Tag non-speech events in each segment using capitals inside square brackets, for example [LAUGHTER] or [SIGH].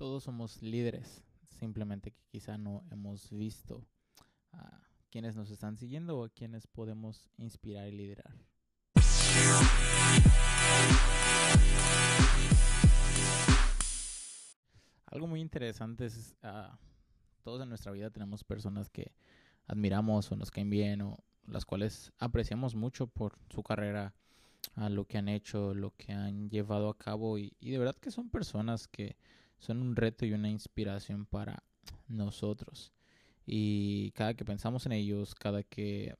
todos somos líderes, simplemente que quizá no hemos visto a quienes nos están siguiendo o a quienes podemos inspirar y liderar. Algo muy interesante es, uh, todos en nuestra vida tenemos personas que admiramos o nos caen bien o las cuales apreciamos mucho por su carrera, a lo que han hecho, lo que han llevado a cabo y, y de verdad que son personas que son un reto y una inspiración para nosotros. Y cada que pensamos en ellos, cada que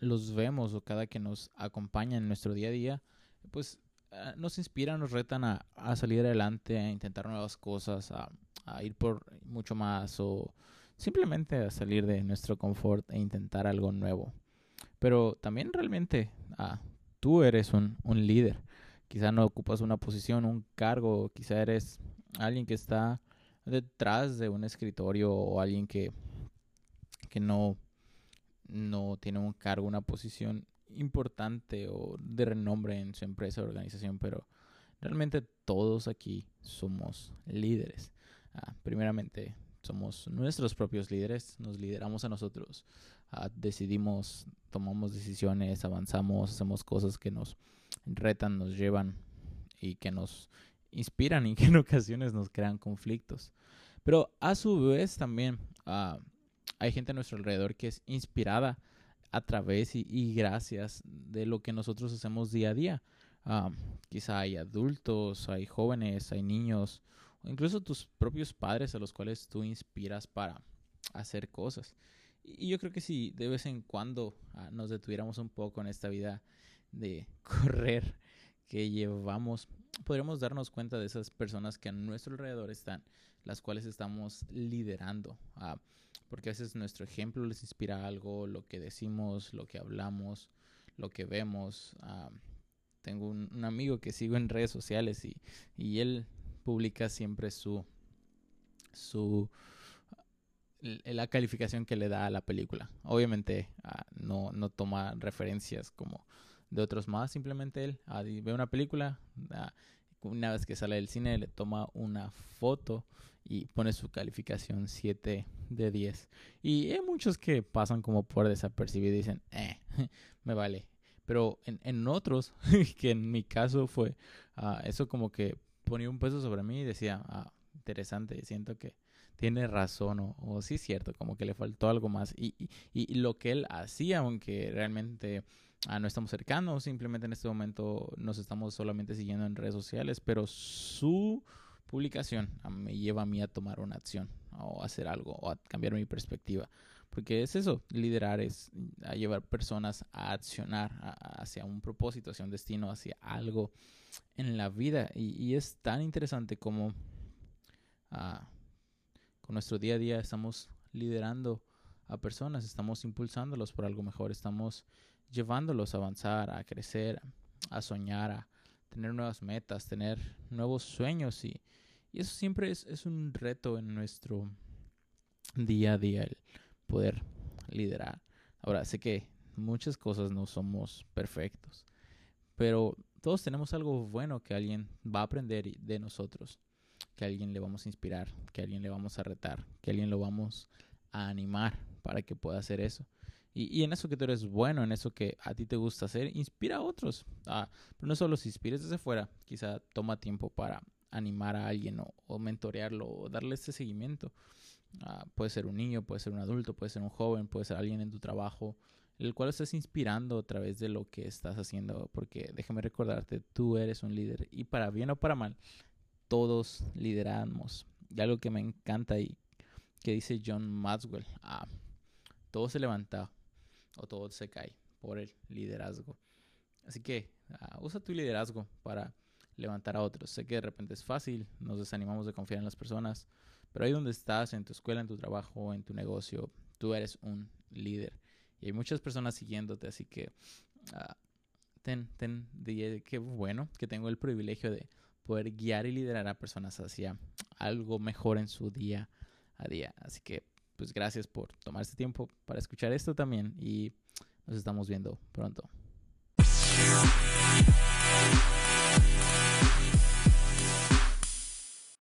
los vemos o cada que nos acompañan en nuestro día a día, pues ah, nos inspiran, nos retan a, salir adelante, a intentar nuevas cosas, a, ir por mucho más o simplemente a salir de nuestro confort e intentar algo nuevo. Pero también realmente ah, tú eres un, un líder. Quizá no ocupas una posición, un cargo, quizá eres alguien que está detrás de un escritorio o alguien que, que no, no tiene un cargo, una posición importante o de renombre en su empresa o organización, pero realmente todos aquí somos líderes. Ah, primeramente, somos nuestros propios líderes, nos lideramos a nosotros, ah, decidimos, tomamos decisiones, avanzamos, hacemos cosas que nos retan, nos llevan y que nos inspiran y [LAUGHS] que en ocasiones nos crean conflictos. Pero a su vez también ah, hay gente a nuestro alrededor que es inspirada a través y, gracias de lo que nosotros hacemos día a día. Ah, quizá hay adultos, hay jóvenes, hay niños, o incluso tus propios padres a los cuales tú inspiras para hacer cosas. Y yo creo que si de vez en cuando ah, nos detuviéramos un poco en esta vida de [LAUGHS] correr que llevamos, podríamos darnos cuenta de esas personas que a nuestro alrededor están, las cuales estamos liderando. Ah, porque a veces nuestro ejemplo les inspira algo, lo que decimos, lo que hablamos, lo que vemos. Ah, tengo un, amigo que sigo en redes sociales y, y él publica siempre su, su la calificación que le da a la película. Obviamente ah, no, no toma referencias como de otros más. Simplemente él ah, ve una película, ah, una vez que sale del cine le toma una foto y pone su calificación 7 de 10. Y hay muchos que pasan como por desapercibido y dicen, eh, [LAUGHS] me vale. Pero en, en otros, [LAUGHS] que en mi caso fue, uh, eso como que ponía un peso sobre mí y decía, ah, interesante, siento que tiene razón o, o, sí es cierto, como que le faltó algo más. Y, y, y lo que él hacía, aunque realmente Ah, no estamos cercanos, simplemente en este momento nos estamos solamente siguiendo en redes sociales, pero su publicación ah, me lleva a mí a tomar una acción o hacer algo o a cambiar mi perspectiva. Porque es eso, liderar es a llevar personas a accionar hacia un propósito, hacia un destino, hacia algo en la vida. Y, es tan interesante como ah, nuestro día a día estamos liderando a personas, estamos impulsándolos por algo mejor, estamos llevándolos a avanzar, a crecer, a soñar, a tener nuevas metas, tener nuevos sueños y, eso siempre es, es, un reto en nuestro día a día, el poder liderar. Ahora, sé que muchas cosas no somos perfectos, pero todos tenemos algo bueno que alguien va a aprender de nosotros, que alguien le vamos a inspirar, que alguien le vamos a retar, que alguien lo vamos a animar para que pueda hacer eso. Y, en eso que tú eres bueno, en eso que a ti te gusta hacer, inspira a otros. Ah, pero no solo si inspires desde fuera, quizá toma tiempo para animar a alguien o, mentorearlo o darle este seguimiento. Ah, puede ser un niño, puede ser un adulto, puede ser un joven, puede ser alguien en tu trabajo, el cual estás inspirando a través de lo que estás haciendo. Porque déjame recordarte, tú eres un líder y para bien o para mal, todos lideramos. Y algo que me encanta y que dice John Maxwell, ah, todo se levanta o todo se cae por el liderazgo. Así que ah, usa tu liderazgo para levantar a otros. Sé que de repente es fácil, nos desanimamos de confiar en las personas, pero ahí donde estás, en tu escuela, en tu trabajo, en tu negocio, tú eres un líder. Y hay muchas personas siguiéndote, así que uh, ten, ten, qué bueno que tengo el privilegio de poder guiar y liderar a personas hacia algo mejor en su día a día. Así que pues gracias por tomar este tiempo para escuchar esto también y nos estamos viendo pronto.